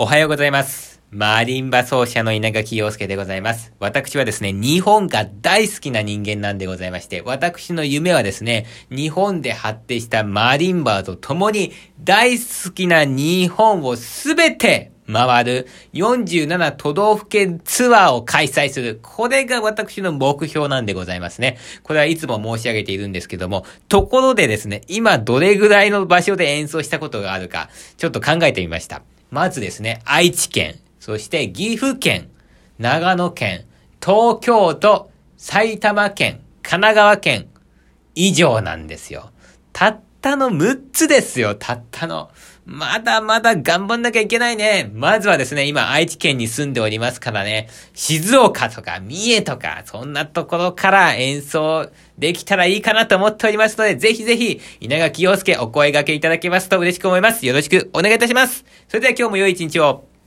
おはようございます。マリンバ奏者の稲垣陽介でございます。私はですね、日本が大好きな人間なんでございまして、私の夢はですね、日本で発展したマリンバと共に大好きな日本をすべて回る47都道府県ツアーを開催する。これが私の目標なんでございますね。これはいつも申し上げているんですけども、ところでですね、今どれぐらいの場所で演奏したことがあるか、ちょっと考えてみました。まずですね、愛知県、そして岐阜県、長野県、東京都、埼玉県、神奈川県、以上なんですよ。たったの6つですよ、たったの。まだまだ頑張んなきゃいけないね。まずはですね、今愛知県に住んでおりますからね、静岡とか三重とか、そんなところから演奏できたらいいかなと思っておりますので、ぜひぜひ、稲垣陽介お声掛けいただけますと嬉しく思います。よろしくお願いいたします。それでは今日も良い一日を。